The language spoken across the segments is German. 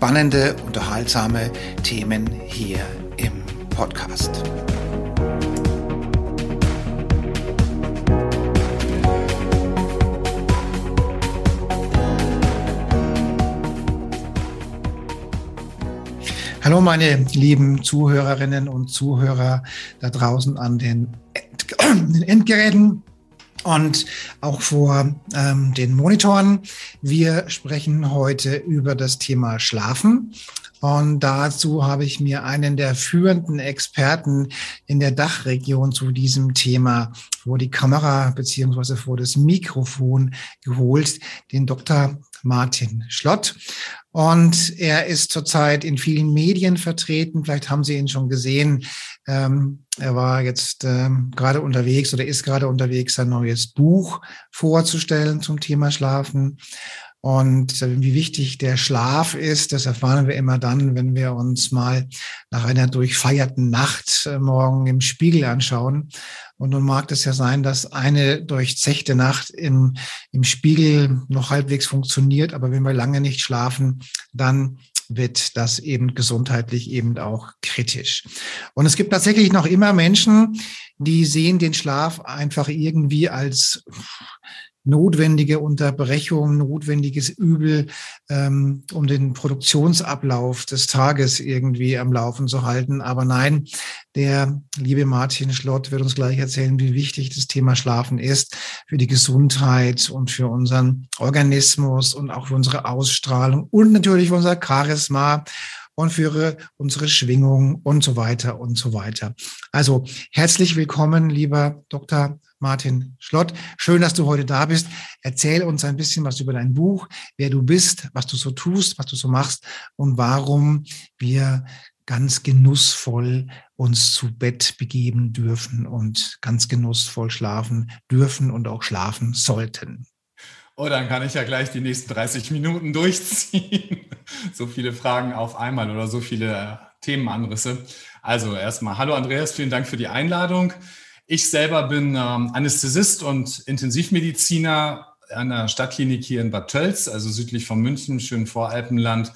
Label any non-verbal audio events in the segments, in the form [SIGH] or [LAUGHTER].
spannende, unterhaltsame Themen hier im Podcast. Hallo meine lieben Zuhörerinnen und Zuhörer da draußen an den, [CLEARS THROAT] Endgeräten und auch vor ähm, den Monitoren. Wir sprechen heute über das Thema Schlafen. Und dazu habe ich mir einen der führenden Experten in der Dachregion zu diesem Thema vor die Kamera beziehungsweise vor das Mikrofon geholt, den Dr. Martin Schlott. Und er ist zurzeit in vielen Medien vertreten. Vielleicht haben Sie ihn schon gesehen. Ähm, er war jetzt ähm, gerade unterwegs oder ist gerade unterwegs, sein neues Buch vorzustellen zum Thema Schlafen. Und äh, wie wichtig der Schlaf ist, das erfahren wir immer dann, wenn wir uns mal nach einer durchfeierten Nacht äh, morgen im Spiegel anschauen und nun mag es ja sein, dass eine durchzechte Nacht im, im Spiegel noch halbwegs funktioniert, aber wenn wir lange nicht schlafen, dann wird das eben gesundheitlich eben auch kritisch. Und es gibt tatsächlich noch immer Menschen, die sehen den Schlaf einfach irgendwie als notwendige Unterbrechung, notwendiges Übel, ähm, um den Produktionsablauf des Tages irgendwie am Laufen zu halten. Aber nein, der liebe Martin Schlott wird uns gleich erzählen, wie wichtig das Thema Schlafen ist für die Gesundheit und für unseren Organismus und auch für unsere Ausstrahlung und natürlich für unser Charisma und für unsere Schwingung und so weiter und so weiter. Also herzlich willkommen, lieber Dr. Martin Schlott. Schön, dass du heute da bist. Erzähl uns ein bisschen was über dein Buch, wer du bist, was du so tust, was du so machst und warum wir ganz genussvoll uns zu Bett begeben dürfen und ganz genussvoll schlafen dürfen und auch schlafen sollten. Oh, dann kann ich ja gleich die nächsten 30 Minuten [LAUGHS] durchziehen. so viele Fragen auf einmal oder so viele äh, Themenanrisse. Also erstmal, hallo Andreas, vielen Dank für die Einladung. Ich selber bin ähm, Anästhesist und Intensivmediziner an der Stadtklinik hier in Bad Tölz, also südlich von München, schön Voralpenland.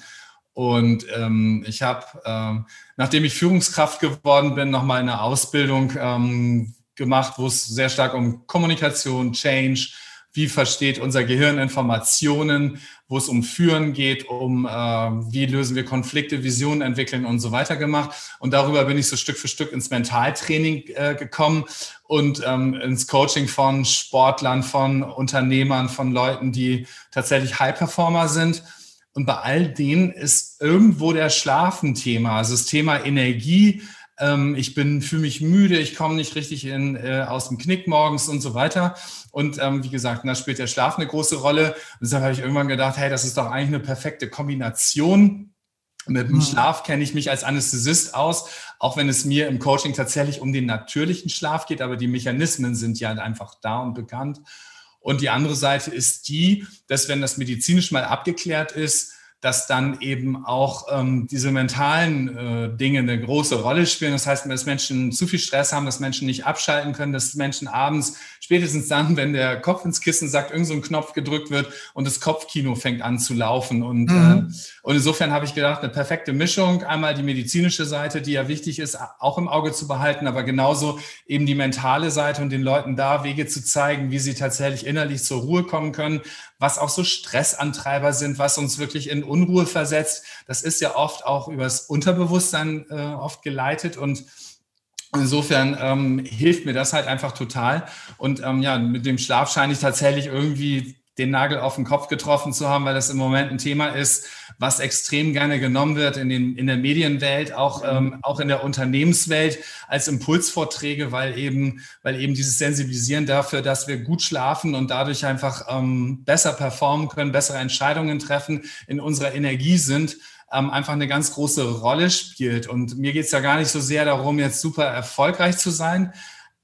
Und ähm, ich habe, ähm, nachdem ich Führungskraft geworden bin, nochmal eine Ausbildung ähm, gemacht, wo es sehr stark um Kommunikation, Change, wie versteht unser Gehirn Informationen, wo es um Führen geht, um äh, wie lösen wir Konflikte, Visionen entwickeln und so weiter gemacht. Und darüber bin ich so Stück für Stück ins Mentaltraining äh, gekommen und ähm, ins Coaching von Sportlern, von Unternehmern, von Leuten, die tatsächlich High-Performer sind. Und bei all denen ist irgendwo der Schlafen Thema, also das Thema Energie, ähm, ich bin, fühle mich müde, ich komme nicht richtig in, äh, aus dem Knick morgens und so weiter. Und ähm, wie gesagt, da spielt der Schlaf eine große Rolle. Und deshalb habe ich irgendwann gedacht, hey, das ist doch eigentlich eine perfekte Kombination. Mit dem mhm. Schlaf kenne ich mich als Anästhesist aus, auch wenn es mir im Coaching tatsächlich um den natürlichen Schlaf geht, aber die Mechanismen sind ja einfach da und bekannt. Und die andere Seite ist die, dass wenn das medizinisch mal abgeklärt ist, dass dann eben auch ähm, diese mentalen äh, Dinge eine große Rolle spielen. Das heißt, dass Menschen zu viel Stress haben, dass Menschen nicht abschalten können, dass Menschen abends, spätestens dann, wenn der Kopf ins Kissen sagt, irgend so ein Knopf gedrückt wird und das Kopfkino fängt an zu laufen. Und, mhm. äh, und insofern habe ich gedacht, eine perfekte Mischung. Einmal die medizinische Seite, die ja wichtig ist, auch im Auge zu behalten, aber genauso eben die mentale Seite und den Leuten da Wege zu zeigen, wie sie tatsächlich innerlich zur Ruhe kommen können, was auch so Stressantreiber sind, was uns wirklich in Unruhe versetzt. Das ist ja oft auch übers Unterbewusstsein äh, oft geleitet und Insofern ähm, hilft mir das halt einfach total. Und ähm, ja, mit dem Schlaf scheine ich tatsächlich irgendwie den Nagel auf den Kopf getroffen zu haben, weil das im Moment ein Thema ist, was extrem gerne genommen wird in, den, in der Medienwelt, auch, ähm, auch in der Unternehmenswelt als Impulsvorträge, weil eben, weil eben dieses Sensibilisieren dafür, dass wir gut schlafen und dadurch einfach ähm, besser performen können, bessere Entscheidungen treffen, in unserer Energie sind, ähm, einfach eine ganz große Rolle spielt. Und mir geht es ja gar nicht so sehr darum, jetzt super erfolgreich zu sein.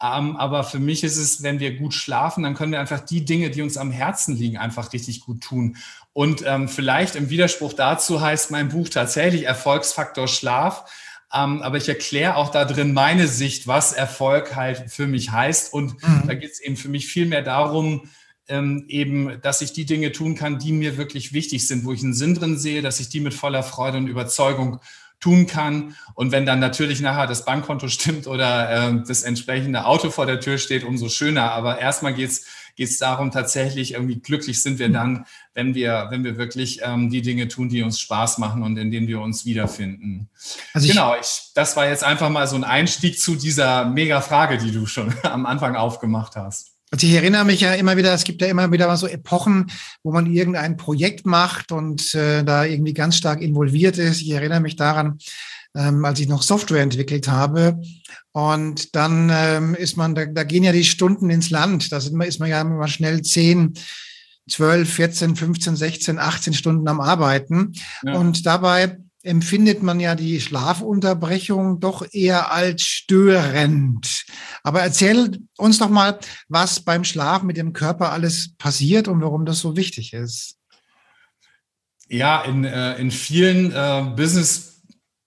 Ähm, aber für mich ist es, wenn wir gut schlafen, dann können wir einfach die Dinge, die uns am Herzen liegen, einfach richtig gut tun. Und ähm, vielleicht im Widerspruch dazu heißt mein Buch tatsächlich Erfolgsfaktor Schlaf. Ähm, aber ich erkläre auch da drin meine Sicht, was Erfolg halt für mich heißt. Und mhm. da geht es eben für mich viel mehr darum, ähm, eben, dass ich die Dinge tun kann, die mir wirklich wichtig sind, wo ich einen Sinn drin sehe, dass ich die mit voller Freude und Überzeugung tun kann. Und wenn dann natürlich nachher das Bankkonto [LAUGHS] stimmt oder äh, das entsprechende Auto vor der Tür steht, umso schöner. Aber erstmal geht's geht es darum, tatsächlich irgendwie glücklich sind wir dann, wenn wir, wenn wir wirklich ähm, die Dinge tun, die uns Spaß machen und in denen wir uns wiederfinden. Also ich, genau, ich, das war jetzt einfach mal so ein Einstieg zu dieser mega Frage, die du schon [LAUGHS] am Anfang aufgemacht hast. Also ich erinnere mich ja immer wieder, es gibt ja immer wieder mal so Epochen, wo man irgendein Projekt macht und äh, da irgendwie ganz stark involviert ist. Ich erinnere mich daran, ähm, als ich noch Software entwickelt habe. Und dann ähm, ist man, da, da gehen ja die Stunden ins Land. Da ist man, ist man ja immer schnell zehn, 12, 14, 15, 16, 18 Stunden am Arbeiten. Ja. Und dabei empfindet man ja die Schlafunterbrechung doch eher als störend. Aber erzähl uns doch mal, was beim Schlaf mit dem Körper alles passiert und warum das so wichtig ist. Ja, in, äh, in vielen äh, Business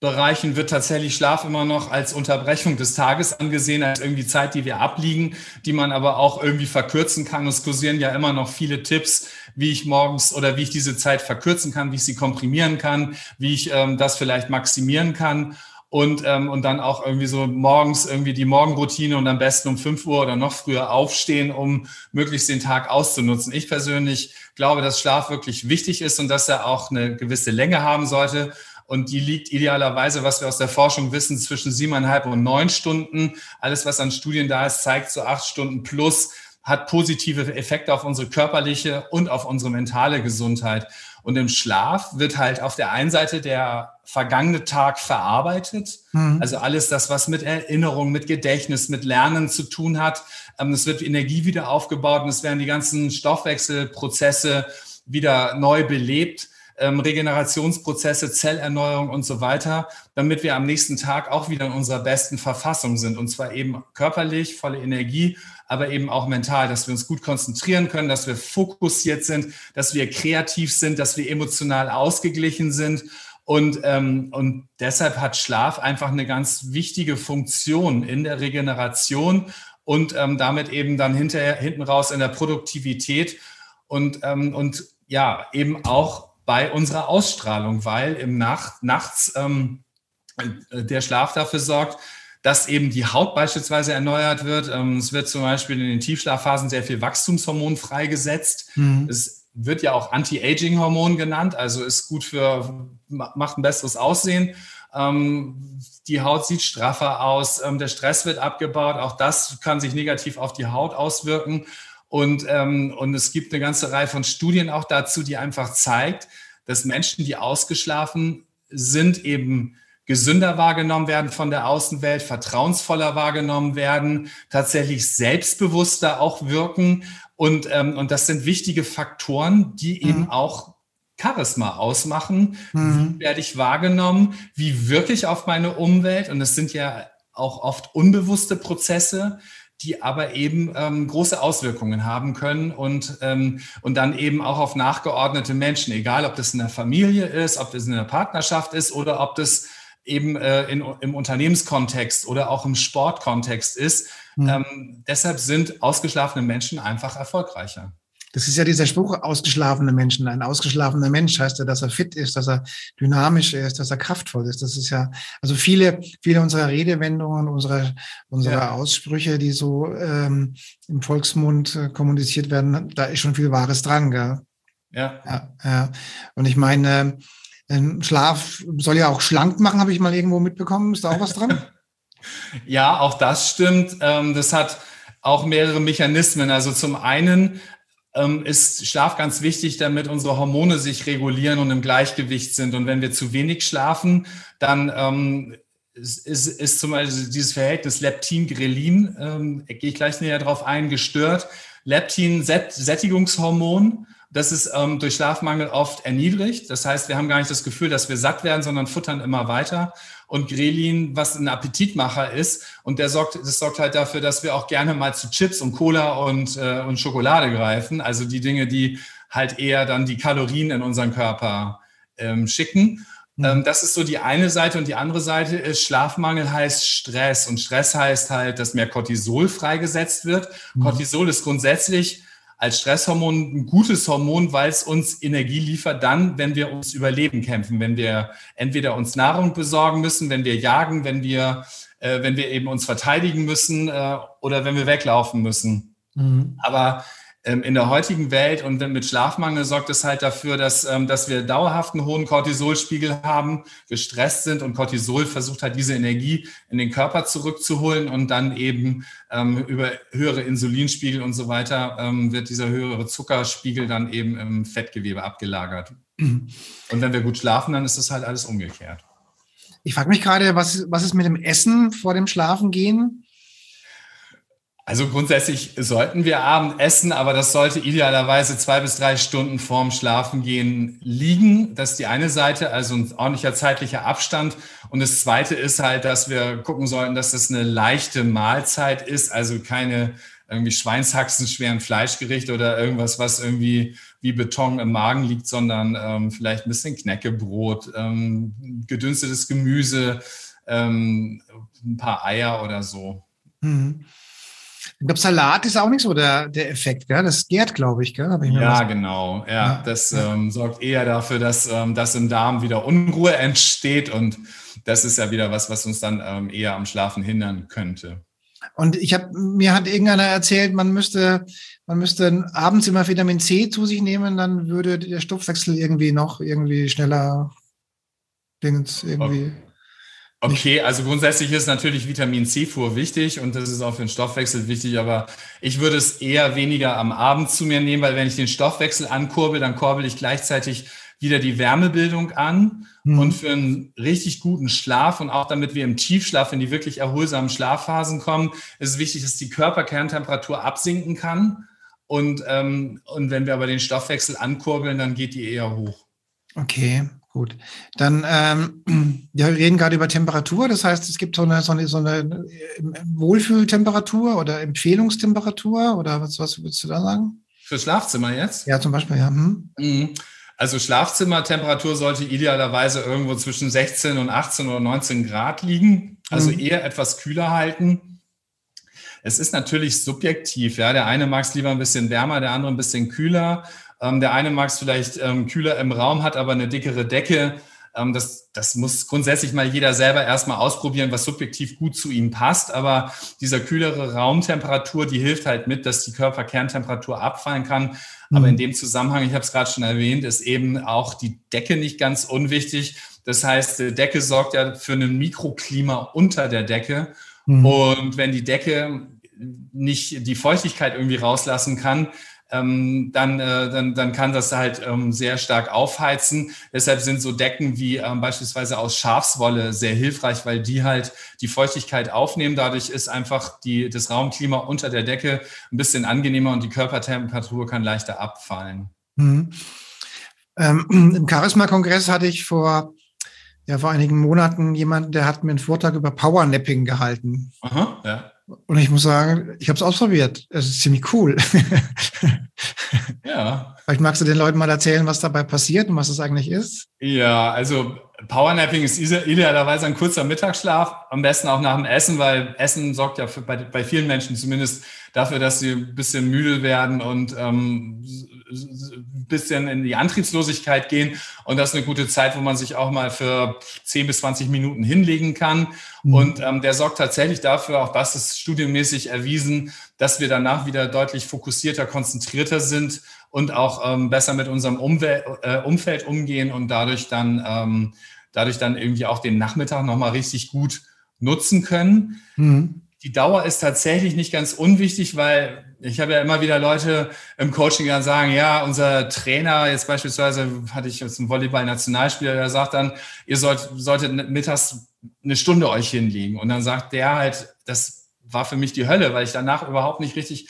Bereichen wird tatsächlich Schlaf immer noch als Unterbrechung des Tages angesehen, als irgendwie Zeit, die wir abliegen, die man aber auch irgendwie verkürzen kann. Es kursieren ja immer noch viele Tipps, wie ich morgens oder wie ich diese Zeit verkürzen kann, wie ich sie komprimieren kann, wie ich ähm, das vielleicht maximieren kann. Und, ähm, und dann auch irgendwie so morgens irgendwie die Morgenroutine und am besten um fünf Uhr oder noch früher aufstehen, um möglichst den Tag auszunutzen. Ich persönlich glaube, dass Schlaf wirklich wichtig ist und dass er auch eine gewisse Länge haben sollte. Und die liegt idealerweise, was wir aus der Forschung wissen, zwischen siebeneinhalb und neun Stunden. Alles, was an Studien da ist, zeigt so acht Stunden plus hat positive Effekte auf unsere körperliche und auf unsere mentale Gesundheit. Und im Schlaf wird halt auf der einen Seite der vergangene Tag verarbeitet. Mhm. Also alles das, was mit Erinnerung, mit Gedächtnis, mit Lernen zu tun hat. Ähm, es wird Energie wieder aufgebaut und es werden die ganzen Stoffwechselprozesse wieder neu belebt ähm, Regenerationsprozesse, Zellerneuerung und so weiter, damit wir am nächsten Tag auch wieder in unserer besten Verfassung sind. Und zwar eben körperlich, volle Energie, aber eben auch mental, dass wir uns gut konzentrieren können, dass wir fokussiert sind, dass wir kreativ sind, dass wir emotional ausgeglichen sind. Und, ähm, und deshalb hat Schlaf einfach eine ganz wichtige Funktion in der Regeneration und ähm, damit eben dann hinterher, hinten raus in der Produktivität und, ähm, und ja, eben auch bei unserer Ausstrahlung, weil im Nacht, nachts ähm, äh, der Schlaf dafür sorgt, dass eben die Haut beispielsweise erneuert wird. Ähm, es wird zum Beispiel in den Tiefschlafphasen sehr viel Wachstumshormon freigesetzt. Mhm. Es wird ja auch Anti-Aging-Hormon genannt, also ist gut für, macht ein besseres Aussehen. Ähm, die Haut sieht straffer aus, ähm, der Stress wird abgebaut, auch das kann sich negativ auf die Haut auswirken. Und, und es gibt eine ganze Reihe von Studien auch dazu, die einfach zeigt, dass Menschen, die ausgeschlafen sind, eben gesünder wahrgenommen werden von der Außenwelt, vertrauensvoller wahrgenommen werden, tatsächlich selbstbewusster auch wirken. Und, ähm, und das sind wichtige Faktoren, die mhm. eben auch Charisma ausmachen. Mhm. Wie werde ich wahrgenommen? Wie wirklich auf meine Umwelt? Und es sind ja auch oft unbewusste Prozesse die aber eben ähm, große Auswirkungen haben können und, ähm, und dann eben auch auf nachgeordnete Menschen, egal ob das in der Familie ist, ob das in der Partnerschaft ist oder ob das eben äh, in, im Unternehmenskontext oder auch im Sportkontext ist. Mhm. Ähm, deshalb sind ausgeschlafene Menschen einfach erfolgreicher. Das ist ja dieser Spruch, ausgeschlafene Menschen. Ein ausgeschlafener Mensch heißt ja, dass er fit ist, dass er dynamisch ist, dass er kraftvoll ist. Das ist ja, also viele, viele unserer Redewendungen, unserer, unserer ja. Aussprüche, die so ähm, im Volksmund äh, kommuniziert werden, da ist schon viel Wahres dran, gell? Ja. ja, ja. Und ich meine, äh, Schlaf soll ja auch schlank machen, habe ich mal irgendwo mitbekommen. Ist da auch was dran? [LAUGHS] ja, auch das stimmt. Ähm, das hat auch mehrere Mechanismen. Also zum einen ähm, ist Schlaf ganz wichtig, damit unsere Hormone sich regulieren und im Gleichgewicht sind. Und wenn wir zu wenig schlafen, dann ähm, ist, ist, ist zum Beispiel dieses Verhältnis Leptin-Grelin, ähm, gehe ich gleich näher drauf ein, gestört. Leptin, Sättigungshormon, das ist ähm, durch Schlafmangel oft erniedrigt. Das heißt, wir haben gar nicht das Gefühl, dass wir satt werden, sondern futtern immer weiter. Und Grelin, was ein Appetitmacher ist, und der sorgt, das sorgt halt dafür, dass wir auch gerne mal zu Chips und Cola und, äh, und Schokolade greifen. Also die Dinge, die halt eher dann die Kalorien in unseren Körper ähm, schicken. Mhm. Ähm, das ist so die eine Seite und die andere Seite ist, Schlafmangel heißt Stress und Stress heißt halt, dass mehr Cortisol freigesetzt wird. Mhm. Cortisol ist grundsätzlich als Stresshormon ein gutes Hormon, weil es uns Energie liefert, dann, wenn wir uns Überleben kämpfen, wenn wir entweder uns Nahrung besorgen müssen, wenn wir jagen, wenn wir, äh, wenn wir eben uns verteidigen müssen äh, oder wenn wir weglaufen müssen. Mhm. Aber in der heutigen Welt und mit Schlafmangel sorgt es halt dafür, dass, ähm, dass wir dauerhaft einen hohen Cortisolspiegel haben, gestresst sind und Cortisol versucht halt diese Energie in den Körper zurückzuholen und dann eben ähm, über höhere Insulinspiegel und so weiter wird dieser höhere Zuckerspiegel dann eben im Fettgewebe abgelagert. Und wenn wir gut schlafen, dann ist das halt alles umgekehrt. Ich frage mich gerade, was, was ist mit dem Essen vor dem Schlafengehen? Also grundsätzlich sollten wir Abend essen, aber das sollte idealerweise zwei bis drei Stunden vorm Schlafengehen liegen. Das ist die eine Seite, also ein ordentlicher zeitlicher Abstand. Und das zweite ist halt, dass wir gucken sollten, dass das eine leichte Mahlzeit ist, also keine irgendwie Schweinshaxen, schweren Fleischgerichte oder irgendwas, was irgendwie wie Beton im Magen liegt, sondern ähm, vielleicht ein bisschen Knäckebrot, ähm, gedünstetes Gemüse, ähm, ein paar Eier oder so. Mhm. Ich glaube, Salat ist auch nicht so der, der Effekt, gell? Das gärt, glaube ich, gell? Ich ja, genau. Ja, ja. das. Ähm, sorgt eher dafür, dass, ähm, dass im Darm wieder Unruhe entsteht und das ist ja wieder was, was uns dann ähm, eher am Schlafen hindern könnte. Und ich habe mir hat irgendeiner erzählt, man müsste man müsste abends immer Vitamin C zu sich nehmen, dann würde der Stoffwechsel irgendwie noch irgendwie schneller Dingens irgendwie. Okay. Okay, also grundsätzlich ist natürlich Vitamin C-Fuhr wichtig und das ist auch für den Stoffwechsel wichtig, aber ich würde es eher weniger am Abend zu mir nehmen, weil wenn ich den Stoffwechsel ankurbel, dann kurbel ich gleichzeitig wieder die Wärmebildung an. Mhm. Und für einen richtig guten Schlaf und auch damit wir im Tiefschlaf in die wirklich erholsamen Schlafphasen kommen, ist es wichtig, dass die Körperkerntemperatur absinken kann. Und, ähm, und wenn wir aber den Stoffwechsel ankurbeln, dann geht die eher hoch. Okay, Gut, dann ähm, [CLEARS THROAT] wir reden gerade über Temperatur. Das heißt, es gibt so eine, so eine, so eine äh, Wohlfühltemperatur oder Empfehlungstemperatur oder was, was würdest du da sagen? Für Schlafzimmer jetzt? Ja, zum Beispiel, ja. Hm. Mhm. Also Schlafzimmertemperatur sollte idealerweise irgendwo zwischen 16 und 18 oder 19 Grad liegen. Also mhm. eher etwas kühler halten. Es ist natürlich subjektiv. Ja, der eine mag es lieber ein bisschen wärmer, der andere ein bisschen kühler. Ähm, der eine mag es vielleicht ähm, kühler im Raum, hat aber eine dickere Decke. Ähm, das, das muss grundsätzlich mal jeder selber erstmal ausprobieren, was subjektiv gut zu ihm passt. Aber dieser kühlere Raumtemperatur, die hilft halt mit, dass die Körperkerntemperatur abfallen kann. Mhm. Aber in dem Zusammenhang, ich habe es gerade schon erwähnt, ist eben auch die Decke nicht ganz unwichtig. Das heißt, die Decke sorgt ja für ein Mikroklima unter der Decke. Mhm. Und wenn die Decke nicht die Feuchtigkeit irgendwie rauslassen kann, ähm, dann, äh, dann, dann kann das halt ähm, sehr stark aufheizen. Deshalb sind so Decken wie ähm, beispielsweise aus Schafswolle sehr hilfreich, weil die halt die Feuchtigkeit aufnehmen. Dadurch ist einfach die, das Raumklima unter der Decke ein bisschen angenehmer und die Körpertemperatur kann leichter abfallen. Mhm. Ähm, [CLEARS THROAT] Im Charisma-Kongress hatte ich vor, ja, vor einigen Monaten jemanden, der hat mir einen Vortrag über Powernapping gehalten. Aha, ja. Und ich muss sagen, ich habe es ausprobiert. Es ist ziemlich cool. [LAUGHS] [LAUGHS] ja. Vielleicht magst du den Leuten mal erzählen, was dabei passiert und was es eigentlich ist. Ja, also Powernapping ist idealerweise ein kurzer Mittagsschlaf, am besten auch nach dem Essen, weil Essen sorgt ja für, bei, bei vielen Menschen zumindest dafür, dass sie ein bisschen müde werden und ähm, ein bisschen in die Antriebslosigkeit gehen. Und das ist eine gute Zeit, wo man sich auch mal für 10 bis 20 Minuten hinlegen kann. Mhm. Und ähm, der sorgt tatsächlich dafür, auch das ist studienmäßig erwiesen, dass wir danach wieder deutlich fokussierter, konzentrierter sind und auch ähm, besser mit unserem Umwel äh, Umfeld umgehen und dadurch dann, ähm, dadurch dann irgendwie auch den Nachmittag nochmal richtig gut nutzen können. Mhm. Die Dauer ist tatsächlich nicht ganz unwichtig, weil ich habe ja immer wieder Leute im Coaching, die dann sagen, ja, unser Trainer, jetzt beispielsweise hatte ich jetzt einen Volleyball-Nationalspieler, der sagt dann, ihr sollt, solltet mittags eine Stunde euch hinlegen. Und dann sagt der halt, das war für mich die Hölle, weil ich danach überhaupt nicht richtig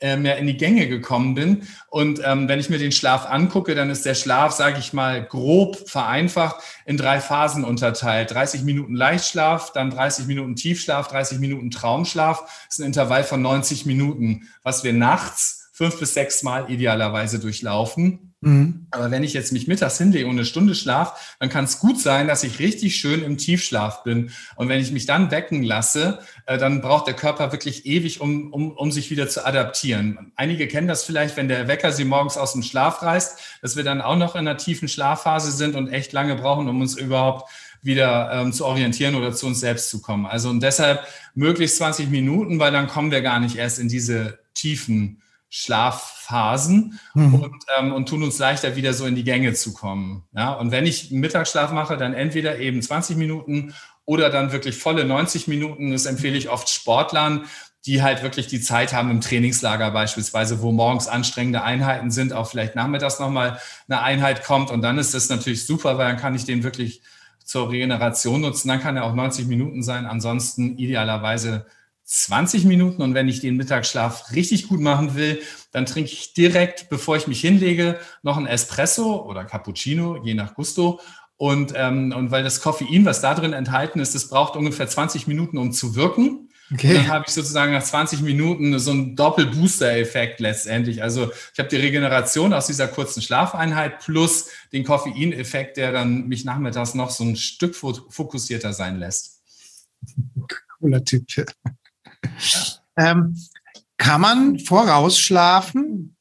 äh, mehr in die Gänge gekommen bin. Und ähm, wenn ich mir den Schlaf angucke, dann ist der Schlaf, sage ich mal, grob vereinfacht in drei Phasen unterteilt. 30 Minuten Leichtschlaf, dann 30 Minuten Tiefschlaf, 30 Minuten Traumschlaf. Das ist ein Intervall von 90 Minuten, was wir nachts fünf bis sechs Mal idealerweise durchlaufen. Mhm. Aber wenn ich jetzt mich mittags hinlege und eine Stunde schlaf, dann kann es gut sein, dass ich richtig schön im Tiefschlaf bin. Und wenn ich mich dann wecken lasse, äh, dann braucht der Körper wirklich ewig, um, um, um sich wieder zu adaptieren. Einige kennen das vielleicht, wenn der Wecker sie morgens aus dem Schlaf reißt, dass wir dann auch noch in einer tiefen Schlafphase sind und echt lange brauchen, um uns überhaupt wieder ähm, zu orientieren oder zu uns selbst zu kommen. Also und deshalb möglichst 20 Minuten, weil dann kommen wir gar nicht erst in diese tiefen Schlafphasen mhm. und, ähm, und tun uns leichter, wieder so in die Gänge zu kommen. Ja? Und wenn ich Mittagsschlaf mache, dann entweder eben 20 Minuten oder dann wirklich volle 90 Minuten. Das empfehle ich oft Sportlern, die halt wirklich die Zeit haben im Trainingslager beispielsweise, wo morgens anstrengende Einheiten sind, auch vielleicht nachmittags nochmal eine Einheit kommt. Und dann ist das natürlich super, weil dann kann ich den wirklich zur Regeneration nutzen. Dann kann er auch 90 Minuten sein. Ansonsten idealerweise 20 Minuten und wenn ich den Mittagsschlaf richtig gut machen will, dann trinke ich direkt, bevor ich mich hinlege, noch ein Espresso oder Cappuccino, je nach Gusto. Und, ähm, und weil das Koffein, was da drin enthalten ist, das braucht ungefähr 20 Minuten, um zu wirken. Okay. Und dann habe ich sozusagen nach 20 Minuten so einen Doppel-Booster-Effekt letztendlich. Also ich habe die Regeneration aus dieser kurzen Schlafeinheit plus den Koffeineffekt, der dann mich nachmittags noch so ein Stück fokussierter sein lässt. Cooler Typ. [LAUGHS] Ähm, kann man vorausschlafen?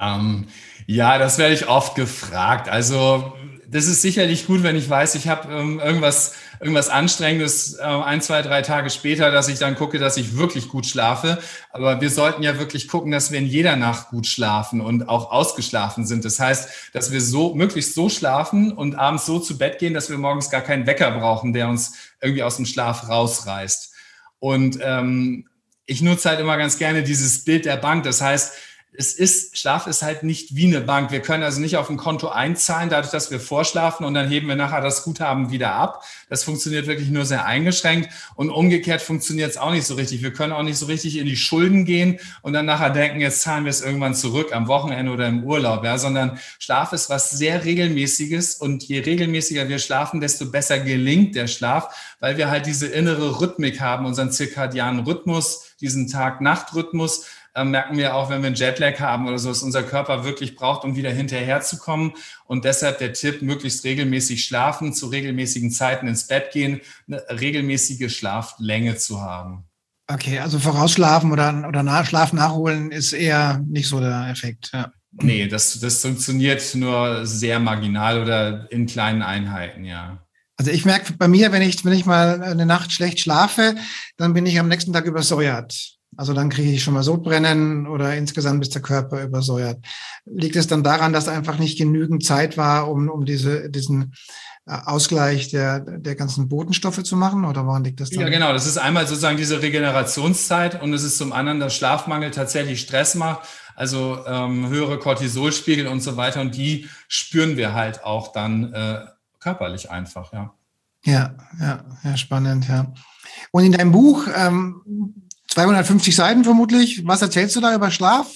Ähm, ja, das werde ich oft gefragt. Also das ist sicherlich gut, wenn ich weiß, ich habe ähm, irgendwas, irgendwas Anstrengendes äh, ein, zwei, drei Tage später, dass ich dann gucke, dass ich wirklich gut schlafe. Aber wir sollten ja wirklich gucken, dass wir in jeder Nacht gut schlafen und auch ausgeschlafen sind. Das heißt, dass wir so möglichst so schlafen und abends so zu Bett gehen, dass wir morgens gar keinen Wecker brauchen, der uns irgendwie aus dem Schlaf rausreißt. Und ähm, ich nutze halt immer ganz gerne dieses Bild der Bank. Das heißt, es ist, Schlaf ist halt nicht wie eine Bank. Wir können also nicht auf ein Konto einzahlen, dadurch, dass wir vorschlafen und dann heben wir nachher das Guthaben wieder ab. Das funktioniert wirklich nur sehr eingeschränkt und umgekehrt funktioniert es auch nicht so richtig. Wir können auch nicht so richtig in die Schulden gehen und dann nachher denken, jetzt zahlen wir es irgendwann zurück am Wochenende oder im Urlaub, ja, sondern Schlaf ist was sehr regelmäßiges und je regelmäßiger wir schlafen, desto besser gelingt der Schlaf, weil wir halt diese innere Rhythmik haben, unseren zirkadianen Rhythmus, diesen Tag-Nacht-Rhythmus äh, merken wir auch, wenn wir einen Jetlag haben oder so, dass unser Körper wirklich braucht, um wieder hinterherzukommen. Und deshalb der Tipp, möglichst regelmäßig schlafen, zu regelmäßigen Zeiten ins Bett gehen, eine regelmäßige Schlaflänge zu haben. Okay, also vorausschlafen oder, oder nach, Schlaf nachholen ist eher nicht so der Effekt. Ja. Nee, das, das funktioniert nur sehr marginal oder in kleinen Einheiten, ja. Also ich merke bei mir, wenn ich, wenn ich mal eine Nacht schlecht schlafe, dann bin ich am nächsten Tag übersäuert. Also dann kriege ich schon mal Sodbrennen oder insgesamt ist der Körper übersäuert. Liegt es dann daran, dass einfach nicht genügend Zeit war, um, um diese, diesen äh, Ausgleich der, der ganzen Botenstoffe zu machen? Oder woran liegt das dann? Ja, genau. Das ist einmal sozusagen diese Regenerationszeit und es ist zum anderen, dass Schlafmangel tatsächlich Stress macht, also ähm, höhere Cortisolspiegel und so weiter. Und die spüren wir halt auch dann äh, körperlich einfach, ja. Ja, ja, ja, spannend, ja. Und in deinem Buch ähm, 250 Seiten vermutlich. Was erzählst du da über Schlaf?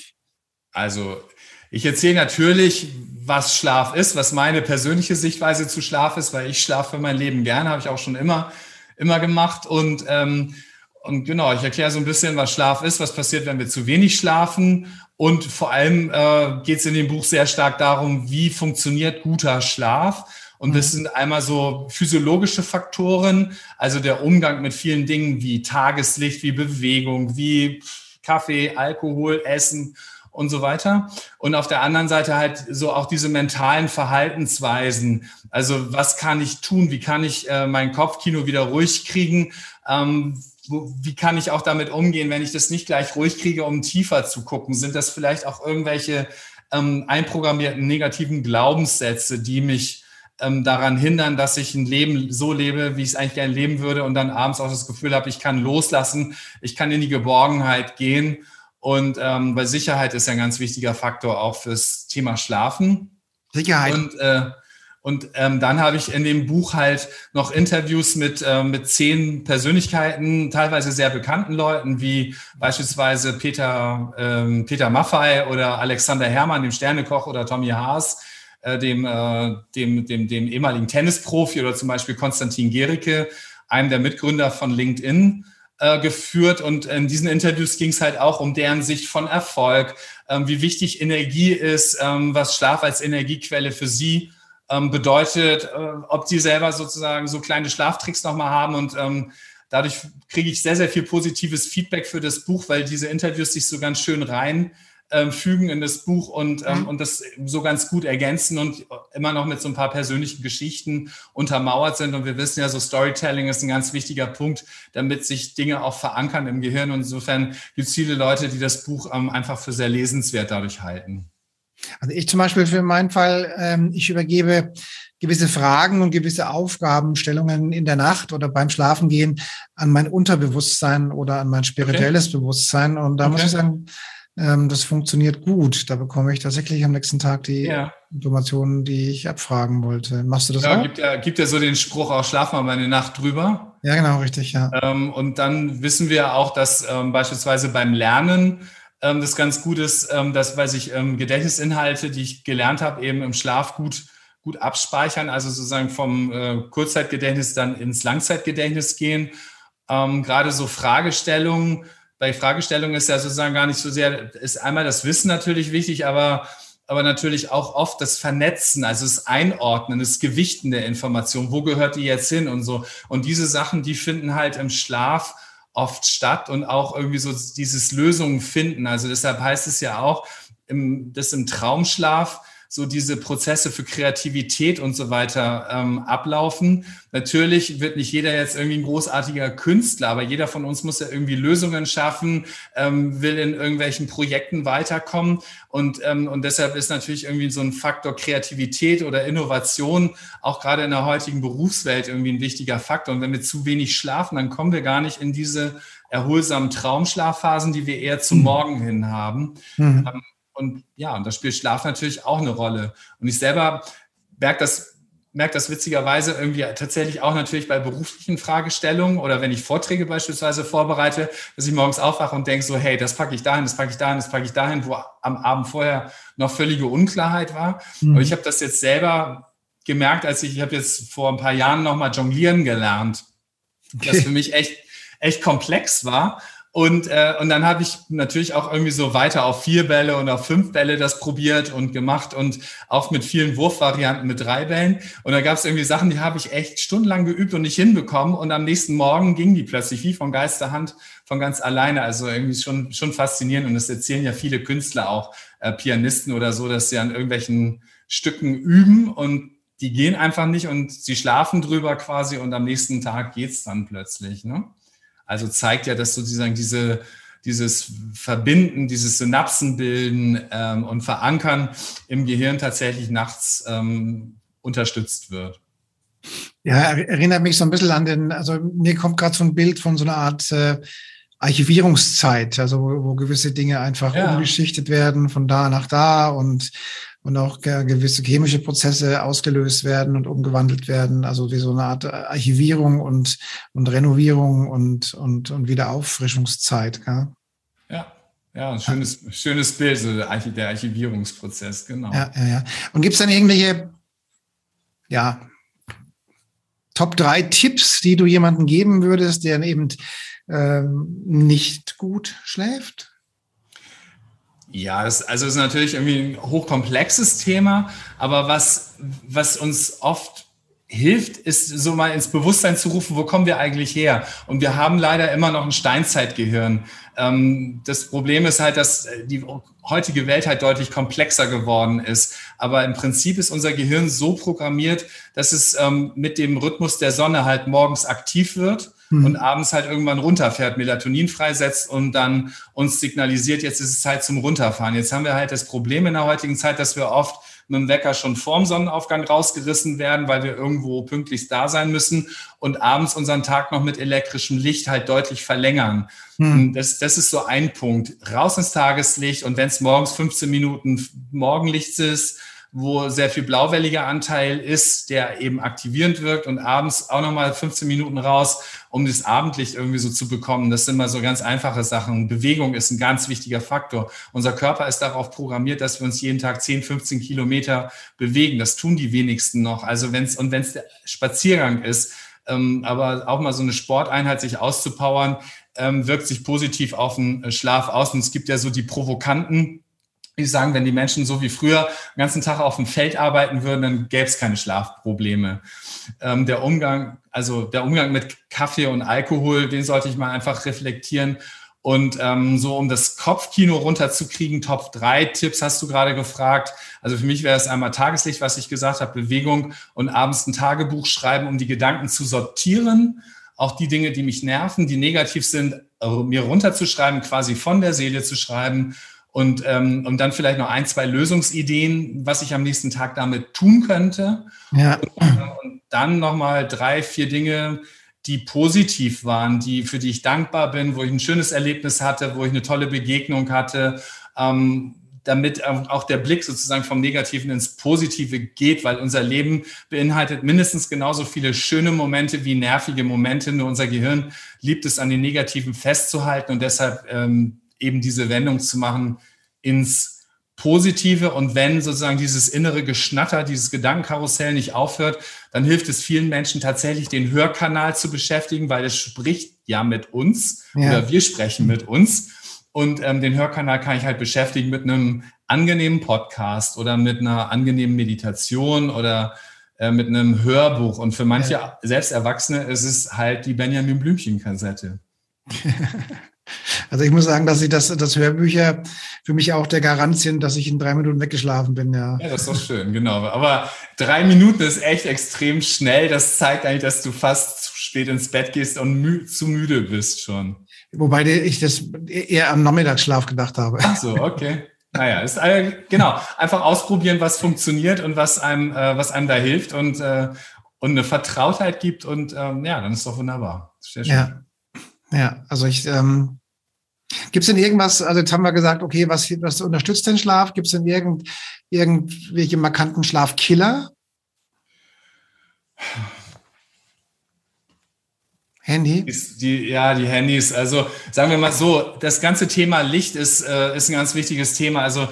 Also, ich erzähle natürlich, was Schlaf ist, was meine persönliche Sichtweise zu Schlaf ist, weil ich schlafe mein Leben gerne, habe ich auch schon immer, immer gemacht. Und, ähm, und genau, ich erkläre so ein bisschen, was Schlaf ist, was passiert, wenn wir zu wenig schlafen. Und vor allem äh, geht es in dem Buch sehr stark darum, wie funktioniert guter Schlaf und das mhm. sind einmal so physiologische Faktoren, also der Umgang mit vielen Dingen wie Tageslicht, wie Bewegung, wie Kaffee, Alkohol, Essen und so weiter. Und auf der anderen Seite halt so auch diese mentalen Verhaltensweisen. Also was kann ich tun? Wie kann ich äh, mein Kopfkino wieder ruhig kriegen? Ähm, wie kann ich auch damit umgehen, wenn ich das nicht gleich ruhig kriege, um tiefer zu gucken? Sind das vielleicht auch irgendwelche ähm, einprogrammierten negativen Glaubenssätze, die mich ähm, daran hindern, dass ich ein Leben so lebe, wie ich es eigentlich gerne leben würde und dann abends auch das Gefühl habe, ich kann loslassen, ich kann in die Geborgenheit gehen. Und ähm, weil Sicherheit ist ja ein ganz wichtiger Faktor auch fürs Thema Schlafen. Sicherheit. Und, äh, Und ähm, dann habe ich in dem Buch halt noch Interviews mit, äh, mit zehn Persönlichkeiten, teilweise sehr bekannten Leuten, wie beispielsweise Peter, ähm, Peter Maffei oder Alexander Herrmann, dem Sternekoch, oder Tommy Haas, äh, dem, äh, dem, dem, dem ehemaligen Tennisprofi, oder zum Beispiel Konstantin Gericke, einem der Mitgründer von LinkedIn äh, geführt. Und in diesen Interviews ging es halt auch um deren Sicht von Erfolg, ähm, wie wichtig Energie ist, ähm, was Schlaf als Energiequelle für sie ähm, bedeutet, äh, ob die selber sozusagen so kleine Schlaftricks nochmal haben und ähm, dadurch kriege ich sehr, sehr viel positives Feedback für das Buch, weil diese Interviews sich so ganz schön rein ähm, fügen in das Buch und, ähm, und das so ganz gut ergänzen und immer noch mit so ein paar persönlichen Geschichten untermauert sind. Und wir wissen ja, so Storytelling ist ein ganz wichtiger Punkt, damit sich Dinge auch verankern im Gehirn. Und insofern gibt es viele Leute, die das Buch ähm, einfach für sehr lesenswert dadurch halten. Also ich zum Beispiel für meinen Fall, ähm, ich übergebe gewisse Fragen und gewisse Aufgabenstellungen in der Nacht oder beim Schlafengehen an mein Unterbewusstsein oder an mein spirituelles okay. Bewusstsein. Und da okay. muss ich sagen, ähm, das funktioniert gut. Da bekomme ich tatsächlich am nächsten Tag die ja. Informationen, die ich abfragen wollte. Machst du das ja, auch? Gibt ja, gibt ja so den Spruch, auch schlaf mal eine Nacht drüber. Ja, genau, richtig, ja. Ähm, und dann wissen wir auch, dass ähm, beispielsweise beim Lernen ähm, das ganz gut ist, ähm, dass, weil sich ähm, Gedächtnisinhalte, die ich gelernt habe, eben im Schlaf gut, gut abspeichern, also sozusagen vom äh, Kurzzeitgedächtnis dann ins Langzeitgedächtnis gehen. Ähm, gerade so Fragestellungen, bei Fragestellungen ist ja sozusagen gar nicht so sehr, ist einmal das Wissen natürlich wichtig, aber aber natürlich auch oft das Vernetzen, also das Einordnen, das Gewichten der Information, wo gehört die jetzt hin und so. Und diese Sachen, die finden halt im Schlaf oft statt und auch irgendwie so dieses Lösungen finden. Also deshalb heißt es ja auch, im, dass im Traumschlaf so diese Prozesse für Kreativität und so weiter ähm, ablaufen. Natürlich wird nicht jeder jetzt irgendwie ein großartiger Künstler, aber jeder von uns muss ja irgendwie Lösungen schaffen, ähm, will in irgendwelchen Projekten weiterkommen. Und, ähm, und deshalb ist natürlich irgendwie so ein Faktor Kreativität oder Innovation auch gerade in der heutigen Berufswelt irgendwie ein wichtiger Faktor. Und wenn wir zu wenig schlafen, dann kommen wir gar nicht in diese erholsamen Traumschlafphasen, die wir eher zum mhm. Morgen hin haben. Mhm. Und ja, und da spielt Schlaf natürlich auch eine Rolle. Und ich selber merke das, merke das witzigerweise irgendwie tatsächlich auch natürlich bei beruflichen Fragestellungen oder wenn ich Vorträge beispielsweise vorbereite, dass ich morgens aufwache und denke so, hey, das packe ich dahin, das packe ich dahin, das packe ich dahin, wo am Abend vorher noch völlige Unklarheit war. Mhm. Aber ich habe das jetzt selber gemerkt, als ich, ich habe jetzt vor ein paar Jahren nochmal jonglieren gelernt, okay. das für mich echt, echt komplex war und, äh, und dann habe ich natürlich auch irgendwie so weiter auf vier Bälle und auf fünf Bälle das probiert und gemacht und auch mit vielen Wurfvarianten mit drei Bällen. Und da gab es irgendwie Sachen, die habe ich echt stundenlang geübt und nicht hinbekommen. Und am nächsten Morgen ging die plötzlich wie von Geisterhand von ganz alleine. Also irgendwie schon, schon faszinierend. Und das erzählen ja viele Künstler auch, äh, Pianisten oder so, dass sie an irgendwelchen Stücken üben und die gehen einfach nicht und sie schlafen drüber quasi und am nächsten Tag geht's dann plötzlich. Ne? Also zeigt ja, dass sozusagen diese, dieses Verbinden, dieses Synapsenbilden ähm, und Verankern im Gehirn tatsächlich nachts ähm, unterstützt wird. Ja, erinnert mich so ein bisschen an den, also mir kommt gerade so ein Bild von so einer Art äh, Archivierungszeit, also wo, wo gewisse Dinge einfach ja. umgeschichtet werden von da nach da und und auch gewisse chemische Prozesse ausgelöst werden und umgewandelt werden. Also wie so eine Art Archivierung und, und Renovierung und, und, und Wiederauffrischungszeit. Gell? Ja, ja, ein schönes, ja. schönes Bild, so der Archivierungsprozess, genau. Ja, ja, ja. Und gibt es dann irgendwelche, ja, Top drei Tipps, die du jemandem geben würdest, der eben ähm, nicht gut schläft? Ja, das, also ist natürlich irgendwie ein hochkomplexes Thema, aber was, was uns oft hilft, ist so mal ins Bewusstsein zu rufen, wo kommen wir eigentlich her? Und wir haben leider immer noch ein Steinzeitgehirn. Ähm, das Problem ist halt, dass die heutige Welt halt deutlich komplexer geworden ist. Aber im Prinzip ist unser Gehirn so programmiert, dass es ähm, mit dem Rhythmus der Sonne halt morgens aktiv wird mhm. und abends halt irgendwann runterfährt, Melatonin freisetzt und dann uns signalisiert, jetzt ist es Zeit zum Runterfahren. Jetzt haben wir halt das Problem in der heutigen Zeit, dass wir oft mit dem Wecker schon vorm Sonnenaufgang rausgerissen werden, weil wir irgendwo pünktlich da sein müssen und abends unseren Tag noch mit elektrischem Licht halt deutlich verlängern. Hm. Das, das ist so ein Punkt. Raus ins Tageslicht und wenn es morgens 15 Minuten Morgenlicht ist, wo sehr viel blauwelliger Anteil ist, der eben aktivierend wirkt und abends auch nochmal 15 Minuten raus, um das Abendlicht irgendwie so zu bekommen. Das sind mal so ganz einfache Sachen. Bewegung ist ein ganz wichtiger Faktor. Unser Körper ist darauf programmiert, dass wir uns jeden Tag 10, 15 Kilometer bewegen. Das tun die wenigsten noch. Also wenn es, und wenn es der Spaziergang ist, ähm, aber auch mal so eine Sporteinheit sich auszupowern, ähm, wirkt sich positiv auf den äh, Schlaf aus. Und es gibt ja so die Provokanten, die sagen, wenn die Menschen so wie früher den ganzen Tag auf dem Feld arbeiten würden, dann gäbe es keine Schlafprobleme. Ähm, der Umgang, also der Umgang mit Kaffee und Alkohol, den sollte ich mal einfach reflektieren. Und ähm, so, um das Kopfkino runterzukriegen, Top 3 Tipps hast du gerade gefragt. Also für mich wäre es einmal Tageslicht, was ich gesagt habe, Bewegung und abends ein Tagebuch schreiben, um die Gedanken zu sortieren auch die Dinge, die mich nerven, die negativ sind, äh, mir runterzuschreiben, quasi von der Seele zu schreiben und, ähm, und dann vielleicht noch ein, zwei Lösungsideen, was ich am nächsten Tag damit tun könnte. Ja. Und, und dann nochmal drei, vier Dinge, die positiv waren, die, für die ich dankbar bin, wo ich ein schönes Erlebnis hatte, wo ich eine tolle Begegnung hatte, ähm, damit auch der Blick sozusagen vom Negativen ins Positive geht, weil unser Leben beinhaltet mindestens genauso viele schöne Momente wie nervige Momente. Nur unser Gehirn liebt es, an den Negativen festzuhalten und deshalb ähm, eben diese Wendung zu machen ins Positive. Und wenn sozusagen dieses innere Geschnatter, dieses Gedankenkarussell nicht aufhört, dann hilft es vielen Menschen tatsächlich, den Hörkanal zu beschäftigen, weil es spricht ja mit uns ja. oder wir sprechen mit uns. Und ähm, den Hörkanal kann ich halt beschäftigen mit einem angenehmen Podcast oder mit einer angenehmen Meditation oder äh, mit einem Hörbuch. Und für manche ja. selbst Erwachsene ist es halt die Benjamin Blümchen-Kassette. [LAUGHS] Also ich muss sagen, dass ich das, das Hörbücher für mich auch der Garant sind, dass ich in drei Minuten weggeschlafen bin, ja. Ja, das ist doch schön, genau. Aber drei Minuten ist echt extrem schnell. Das zeigt eigentlich, dass du fast zu spät ins Bett gehst und mü zu müde bist schon. Wobei ich das eher am Nachmittagsschlaf gedacht habe. Ach so, okay. Naja, ist äh, genau einfach ausprobieren, was funktioniert und was einem, äh, was einem da hilft und äh, und eine Vertrautheit gibt und ähm, ja, dann ist doch wunderbar. Sehr schön. Ja, ja. Also ich ähm, gibt es denn irgendwas? Also jetzt haben wir gesagt, okay, was was unterstützt den Schlaf? Gibt es denn irgend, irgendwelche markanten Schlafkiller? Handy? Die, ja, die Handys. Also sagen wir mal so, das ganze Thema Licht ist, äh, ist ein ganz wichtiges Thema. Also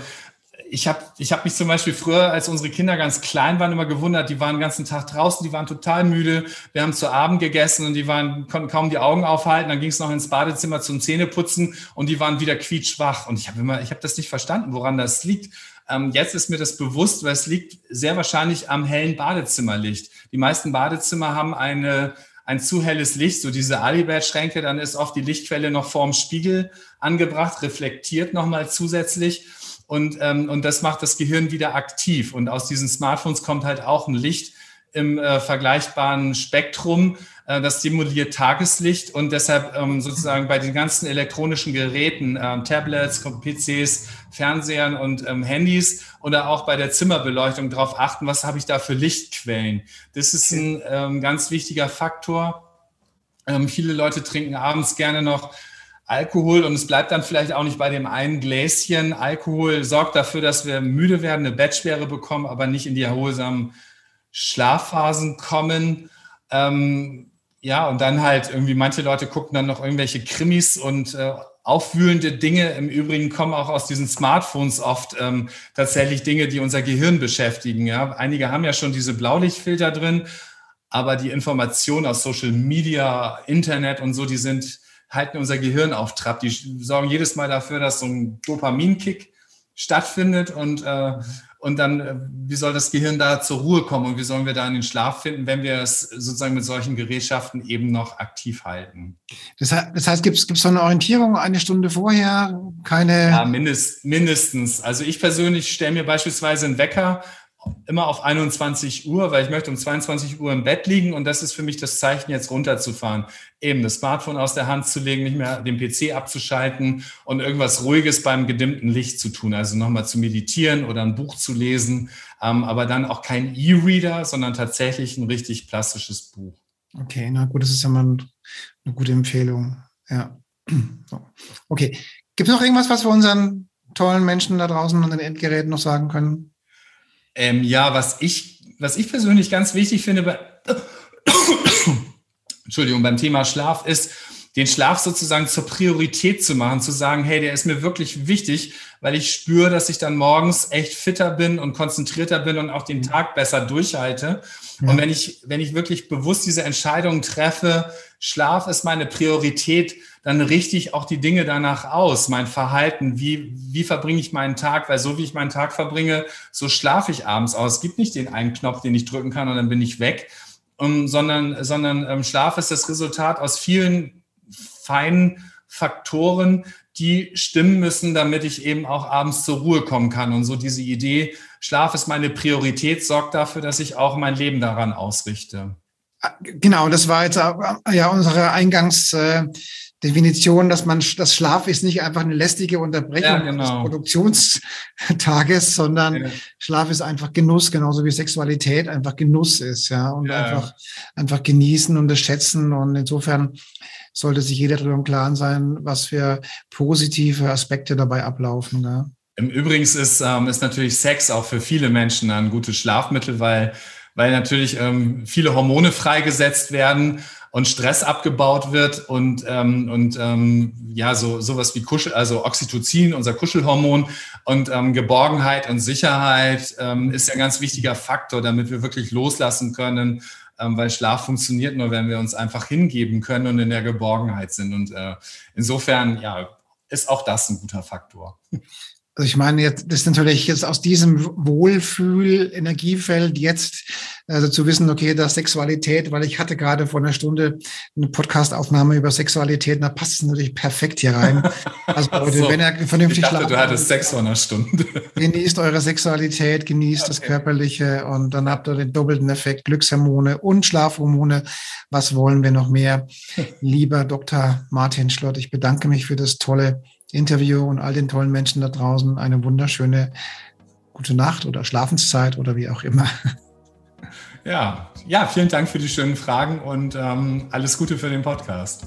ich habe ich hab mich zum Beispiel früher, als unsere Kinder ganz klein waren, immer gewundert, die waren den ganzen Tag draußen, die waren total müde. Wir haben zu Abend gegessen und die waren, konnten kaum die Augen aufhalten. Dann ging es noch ins Badezimmer zum Zähneputzen und die waren wieder quietschwach. Und ich habe immer, ich habe das nicht verstanden, woran das liegt. Ähm, jetzt ist mir das bewusst, weil es liegt sehr wahrscheinlich am hellen Badezimmerlicht. Die meisten Badezimmer haben eine ein zu helles Licht, so diese Alibert-Schränke, dann ist oft die Lichtquelle noch vorm Spiegel angebracht, reflektiert nochmal zusätzlich. Und, ähm, und das macht das Gehirn wieder aktiv. Und aus diesen Smartphones kommt halt auch ein Licht im äh, vergleichbaren Spektrum, äh, das simuliert Tageslicht und deshalb ähm, sozusagen bei den ganzen elektronischen Geräten, äh, Tablets, PCs, Fernsehern und ähm, Handys oder auch bei der Zimmerbeleuchtung darauf achten, was habe ich da für Lichtquellen. Das ist ein ähm, ganz wichtiger Faktor. Ähm, viele Leute trinken abends gerne noch Alkohol und es bleibt dann vielleicht auch nicht bei dem einen Gläschen. Alkohol sorgt dafür, dass wir müde werden, eine Bettschwere bekommen, aber nicht in die erholsamen Schlafphasen kommen. Ähm, ja, und dann halt irgendwie, manche Leute gucken dann noch irgendwelche Krimis und äh, aufwühlende Dinge. Im Übrigen kommen auch aus diesen Smartphones oft ähm, tatsächlich Dinge, die unser Gehirn beschäftigen. Ja? Einige haben ja schon diese Blaulichtfilter drin, aber die Informationen aus Social Media, Internet und so, die sind, halten unser Gehirn auf Trab. Die sorgen jedes Mal dafür, dass so ein Dopaminkick stattfindet und äh, und dann, äh, wie soll das Gehirn da zur Ruhe kommen und wie sollen wir da in den Schlaf finden, wenn wir es sozusagen mit solchen Gerätschaften eben noch aktiv halten? Das heißt, das heißt gibt es so eine Orientierung eine Stunde vorher? Keine. Ja, mindest, mindestens. Also ich persönlich stelle mir beispielsweise einen Wecker immer auf 21 Uhr, weil ich möchte um 22 Uhr im Bett liegen und das ist für mich das Zeichen, jetzt runterzufahren. Eben das Smartphone aus der Hand zu legen, nicht mehr den PC abzuschalten und irgendwas Ruhiges beim gedimmten Licht zu tun. Also nochmal zu meditieren oder ein Buch zu lesen, ähm, aber dann auch kein E-Reader, sondern tatsächlich ein richtig plastisches Buch. Okay, na gut, das ist ja mal eine gute Empfehlung. Ja. [CLEARS THROAT] Okay. Gibt es noch irgendwas, was wir unseren tollen Menschen da draußen an den Endgeräten noch sagen können? Ähm, ja, was ich, was ich persönlich ganz wichtig finde, bei, [COUGHS] Entschuldigung, beim Thema Schlaf ist, den Schlaf sozusagen zur Priorität zu machen, zu sagen, hey, der ist mir wirklich wichtig, weil ich spüre, dass ich dann morgens echt fitter bin und konzentrierter bin und auch den Tag besser durchhalte. Und wenn ich, wenn ich wirklich bewusst diese Entscheidung treffe, Schlaf ist meine Priorität, dann richte ich auch die Dinge danach aus, mein Verhalten, wie, wie verbringe ich meinen Tag, weil so wie ich meinen Tag verbringe, so schlafe ich abends aus. Es gibt nicht den einen Knopf, den ich drücken kann und dann bin ich weg, um, sondern, sondern ähm, Schlaf ist das Resultat aus vielen feinen Faktoren, die stimmen müssen, damit ich eben auch abends zur Ruhe kommen kann. Und so diese Idee, Schlaf ist meine Priorität, sorgt dafür, dass ich auch mein Leben daran ausrichte. Genau, das war jetzt ja unsere Eingangsdefinition, dass man das Schlaf ist nicht einfach eine lästige Unterbrechung ja, genau. des Produktionstages, [LAUGHS] sondern ja. Schlaf ist einfach Genuss, genauso wie Sexualität einfach Genuss ist, ja, und ja. einfach einfach genießen und das schätzen und insofern sollte sich jeder darüber im Klaren sein, was für positive Aspekte dabei ablaufen. Ja. Im ist, ähm, ist natürlich Sex auch für viele Menschen ein gutes Schlafmittel, weil, weil natürlich ähm, viele Hormone freigesetzt werden und Stress abgebaut wird und, ähm, und ähm, ja, so sowas wie Kuschel, also Oxytocin, unser Kuschelhormon und ähm, Geborgenheit und Sicherheit ähm, ist ein ganz wichtiger Faktor, damit wir wirklich loslassen können weil Schlaf funktioniert nur, wenn wir uns einfach hingeben können und in der Geborgenheit sind. Und äh, insofern, ja, ist auch das ein guter Faktor. Also ich meine, jetzt das ist natürlich jetzt aus diesem Wohlfühl-Energiefeld jetzt also zu wissen, okay, das Sexualität, weil ich hatte gerade vor einer Stunde eine Podcastaufnahme über Sexualität, da passt es natürlich perfekt hier rein. [LAUGHS] Also Leute, so, wenn er vernünftig ich dachte, du hattest Sex vor einer Stunde. [LAUGHS] Genießt eure Sexualität, genießt okay. das Körperliche und dann habt ihr den doppelten Effekt Glückshormone und Schlafhormone. Was wollen wir noch mehr? [LAUGHS] Lieber Dr. Martin Schlott, ich bedanke mich für das tolle Interview und all den tollen Menschen da draußen eine wunderschöne gute Nacht oder Schlafenszeit oder wie auch immer. Ja, ja, vielen Dank für die schönen Fragen und ähm, alles Gute für den Podcast.